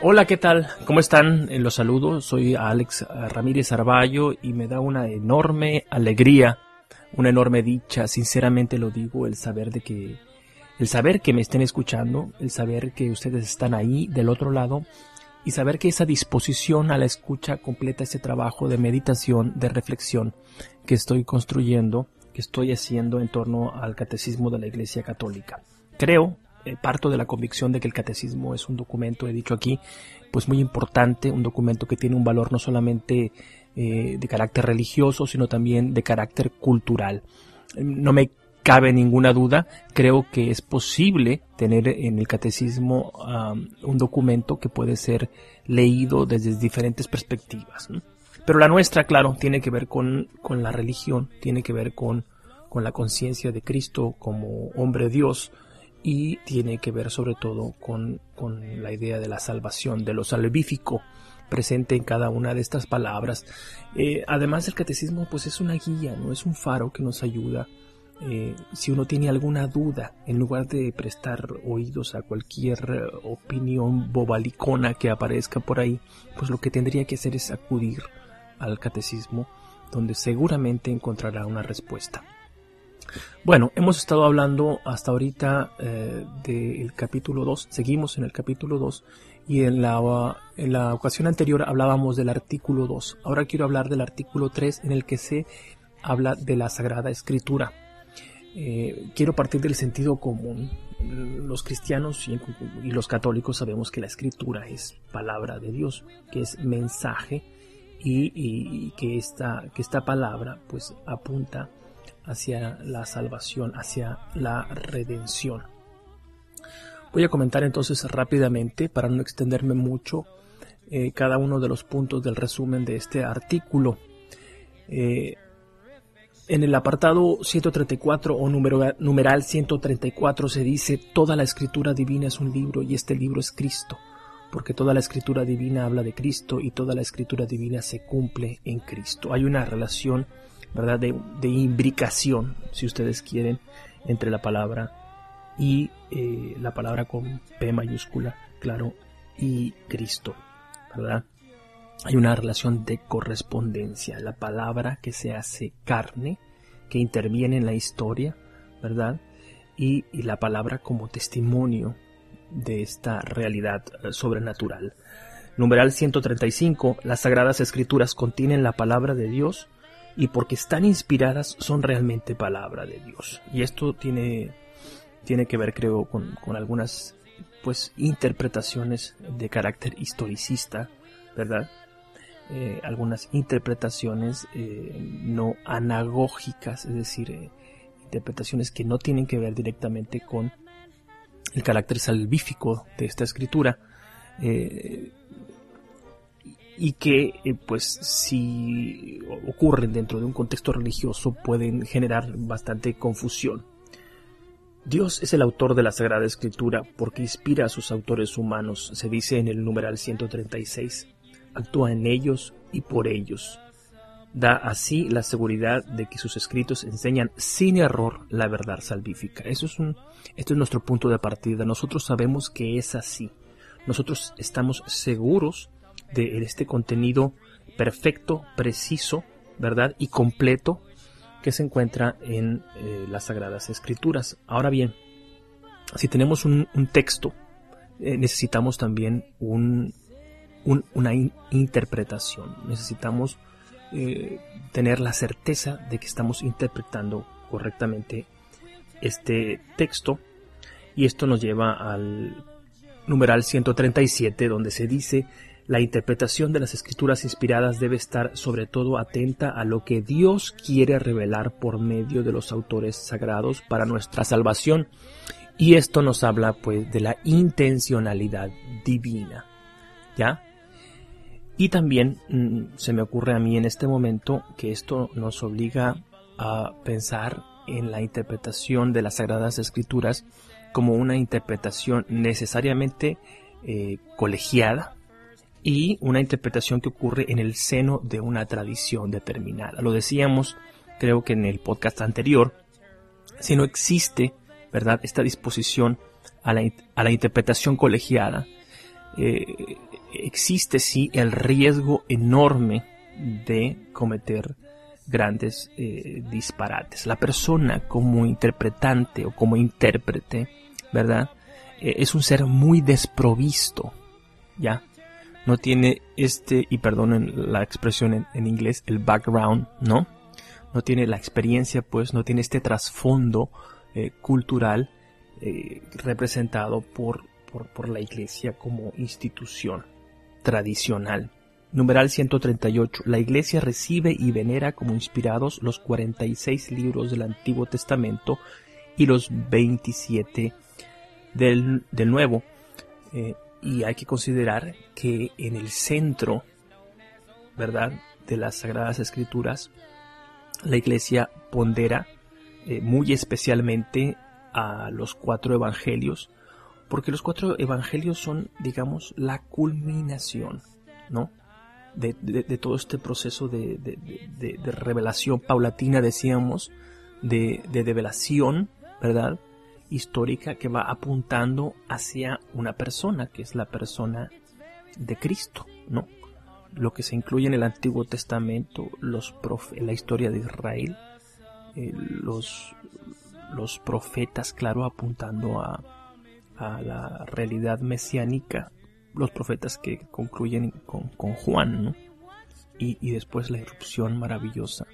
Hola, ¿qué tal? ¿Cómo están? Eh, los saludo, soy Alex Ramírez Arballo y me da una enorme alegría, una enorme dicha, sinceramente lo digo, el saber de que, el saber que me estén escuchando, el saber que ustedes están ahí del otro lado y saber que esa disposición a la escucha completa ese trabajo de meditación, de reflexión que estoy construyendo, que estoy haciendo en torno al catecismo de la Iglesia Católica. Creo, eh, parto de la convicción de que el catecismo es un documento, he dicho aquí, pues muy importante, un documento que tiene un valor no solamente eh, de carácter religioso, sino también de carácter cultural. No me cabe ninguna duda, creo que es posible tener en el catecismo un documento que puede ser leído desde diferentes perspectivas. Pero la nuestra, claro, tiene que ver con, con la religión, tiene que ver con, con la conciencia de Cristo como hombre Dios y tiene que ver sobre todo con, con la idea de la salvación, de lo salvífico presente en cada una de estas palabras. Eh, además el catecismo pues es una guía, no es un faro que nos ayuda eh, si uno tiene alguna duda, en lugar de prestar oídos a cualquier eh, opinión bobalicona que aparezca por ahí, pues lo que tendría que hacer es acudir al catecismo, donde seguramente encontrará una respuesta. Bueno, hemos estado hablando hasta ahorita eh, del capítulo 2, seguimos en el capítulo 2 y en la, en la ocasión anterior hablábamos del artículo 2. Ahora quiero hablar del artículo 3 en el que se habla de la Sagrada Escritura. Eh, quiero partir del sentido común. Los cristianos y, los católicos sabemos que la escritura es palabra de Dios, que es mensaje y, que, esta, que esta palabra pues apunta hacia la salvación, hacia la redención. Voy a comentar entonces rápidamente, para no extenderme mucho, eh, cada uno de los puntos del resumen de este artículo. Eh, en el apartado 134 o numeral 134 se dice, toda la escritura divina es un libro y este libro es Cristo, porque toda la escritura divina habla de Cristo y toda la escritura divina se cumple en Cristo. Hay una relación, ¿verdad?, de, imbricación, si ustedes quieren, entre la palabra y eh, la palabra con P mayúscula, claro, y Cristo, ¿verdad? hay una relación de correspondencia. La palabra que se hace carne, que interviene en la historia, ¿verdad? Y, la palabra como testimonio de esta realidad eh, sobrenatural. Numeral 135. Las sagradas escrituras contienen la palabra de Dios y porque están inspiradas son realmente palabra de Dios. Y esto tiene, tiene que ver, creo, con, con algunas pues interpretaciones de carácter historicista, ¿verdad? Eh, algunas interpretaciones eh, no anagógicas, es decir, eh, interpretaciones que no tienen que ver directamente con el carácter salvífico de esta escritura y que pues si ocurren dentro de un contexto religioso pueden generar bastante confusión. Dios es el autor de la Sagrada Escritura porque inspira a sus autores humanos, se dice en el numeral 136 actúa en ellos y por ellos. Da así la seguridad de que sus escritos enseñan sin error la verdad salvífica. Eso es un, esto es nuestro punto de partida. Nosotros sabemos que es así. Nosotros estamos seguros de este contenido perfecto, preciso, ¿verdad? Y completo que se encuentra en eh, las Sagradas Escrituras. Ahora bien, si tenemos un, texto, eh, necesitamos también un, una interpretación. Necesitamos eh, tener la certeza de que estamos interpretando correctamente este texto. Y esto nos lleva al numeral 137, donde se dice, la interpretación de las escrituras inspiradas debe estar sobre todo atenta a lo que Dios quiere revelar por medio de los autores sagrados para nuestra salvación. Y esto nos habla pues de la intencionalidad divina. ¿Ya? Y también mm, se me ocurre a mí en este momento que esto nos obliga a pensar en la interpretación de las Sagradas Escrituras como una interpretación necesariamente eh, colegiada y una interpretación que ocurre en el seno de una tradición determinada. Lo decíamos, creo que en el podcast anterior, si no existe, ¿verdad?, esta disposición a la, interpretación colegiada, eh, existe sí el riesgo enorme de cometer grandes eh, disparates. La persona como interpretante o como intérprete, ¿verdad? Eh, es un ser muy desprovisto, ¿ya? No tiene este, y perdonen la expresión en, inglés, el background, ¿no? No tiene la experiencia, pues, no tiene este trasfondo eh, cultural representado por, por, por la iglesia como institución tradicional. Numeral 138. La Iglesia recibe y venera como inspirados los 46 libros del Antiguo Testamento y los 27 del, Nuevo. Eh, y hay que considerar que en el centro, ¿verdad?, de las Sagradas Escrituras, la Iglesia pondera eh, muy especialmente a los cuatro evangelios, porque los cuatro evangelios son, digamos, la culminación, ¿no? de, todo este proceso de, revelación paulatina, decíamos, de, revelación, ¿verdad? Histórica que va apuntando hacia una persona, que es la persona de Cristo, ¿no? Lo que se incluye en el Antiguo Testamento, los la historia de Israel, eh, los, los profetas, claro, apuntando a, a la realidad mesiánica los profetas que concluyen con, Juan, ¿no? Y, después la irrupción maravillosa,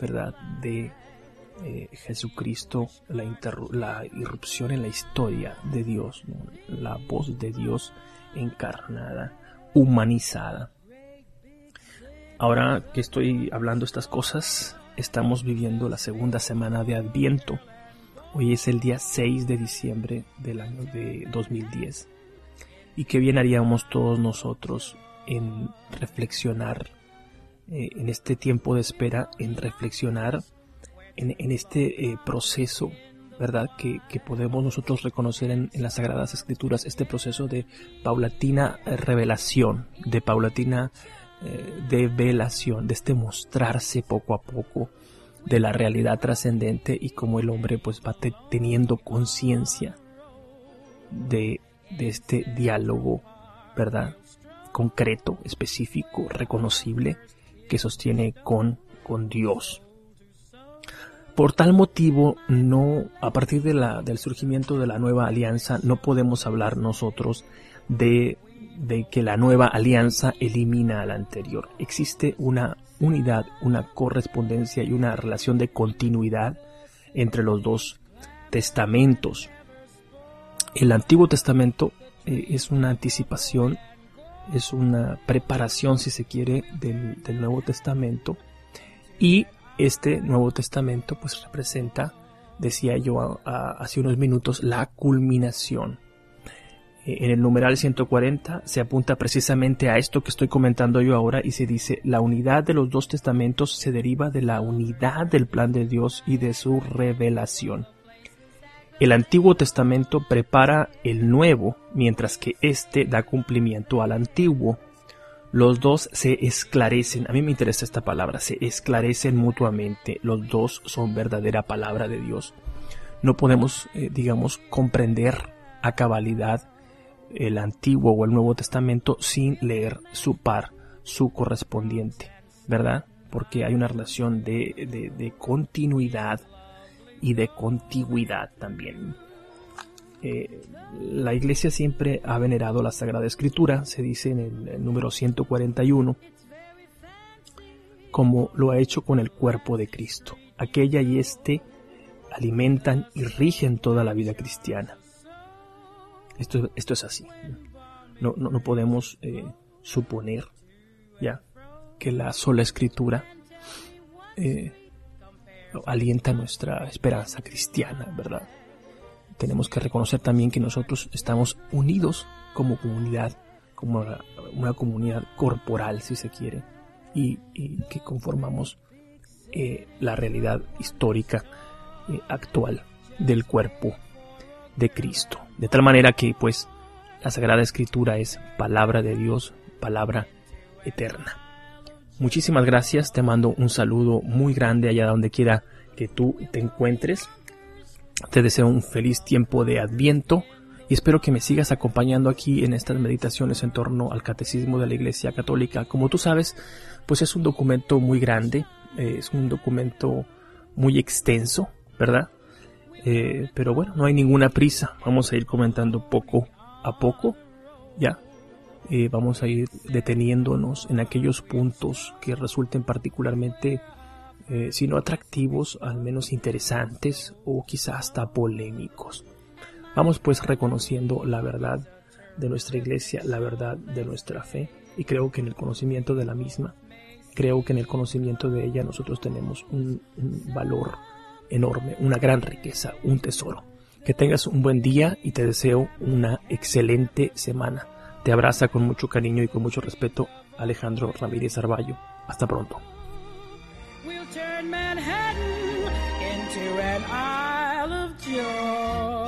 ¿verdad? De eh, Jesucristo, la, irrupción en la historia de Dios, la voz de Dios encarnada, humanizada. Ahora que estoy hablando estas cosas, estamos viviendo la segunda semana de Adviento. Hoy es el día 6 de diciembre del año de 2010 y qué bien haríamos todos nosotros en reflexionar eh, en este tiempo de espera, en reflexionar en, este eh, proceso, ¿verdad? Que, podemos nosotros reconocer en, las Sagradas Escrituras, este proceso de paulatina eh, revelación, de paulatina develación, de este mostrarse poco a poco de la realidad trascendente y cómo el hombre pues va teniendo conciencia de este diálogo, ¿verdad? Concreto, específico, reconocible, que sostiene con Dios. Por tal motivo, no, a partir del surgimiento de la nueva alianza, no podemos hablar nosotros de, que la nueva alianza elimina a la anterior. Existe una unidad, una correspondencia y una relación de continuidad entre los dos testamentos. El Antiguo Testamento eh, es una anticipación, es una preparación, si se quiere, del, Nuevo Testamento. Y este Nuevo Testamento pues representa, decía yo hace unos minutos, la culminación. Eh, en el numeral 140 se apunta precisamente a esto que estoy comentando yo ahora y se dice, la unidad de los dos testamentos se deriva de la unidad del plan de Dios y de su revelación. El Antiguo Testamento prepara el Nuevo, mientras que éste da cumplimiento al Antiguo. Los dos se esclarecen, a mí me interesa esta palabra, se esclarecen mutuamente, los dos son verdadera palabra de Dios. No podemos, eh, digamos, comprender a cabalidad el Antiguo o el Nuevo Testamento sin leer su par, su correspondiente, ¿verdad? Porque hay una relación de, de continuidad y de contigüidad también. La iglesia siempre ha venerado la Sagrada Escritura, se dice en el, número 141, como lo ha hecho con el cuerpo de Cristo. Aquella y este alimentan y rigen toda la vida cristiana. Esto, esto es así. No, no, podemos eh, suponer ya que la sola escritura eh, alienta nuestra esperanza cristiana, ¿verdad? Tenemos que reconocer también que nosotros estamos unidos como comunidad, como una comunidad corporal, si se quiere, y, que conformamos eh, la realidad histórica eh, actual del cuerpo de Cristo. De tal manera que, pues, la Sagrada Escritura es palabra de Dios, palabra eterna. Muchísimas gracias, te mando un saludo muy grande allá donde quiera que tú te encuentres. Te deseo un feliz tiempo de adviento y espero que me sigas acompañando aquí en estas meditaciones en torno al catecismo de la Iglesia Católica. Como tú sabes, pues es un documento muy grande, eh, es un documento muy extenso, ¿verdad? Eh, pero bueno, no hay ninguna prisa, vamos a ir comentando poco a poco, ya. Eh, vamos a ir deteniéndonos en aquellos puntos que resulten particularmente, si no atractivos, al menos interesantes o quizás hasta polémicos. Vamos pues reconociendo la verdad de nuestra iglesia, la verdad de nuestra fe, y creo que en el conocimiento de la misma, creo que en el conocimiento de ella nosotros tenemos un, valor enorme, una gran riqueza, un tesoro. Que tengas un buen día y te deseo una excelente semana. Te abraza con mucho cariño y con mucho respeto Alejandro Ramírez Arballo. Hasta pronto. Manhattan into an Isle of Joy.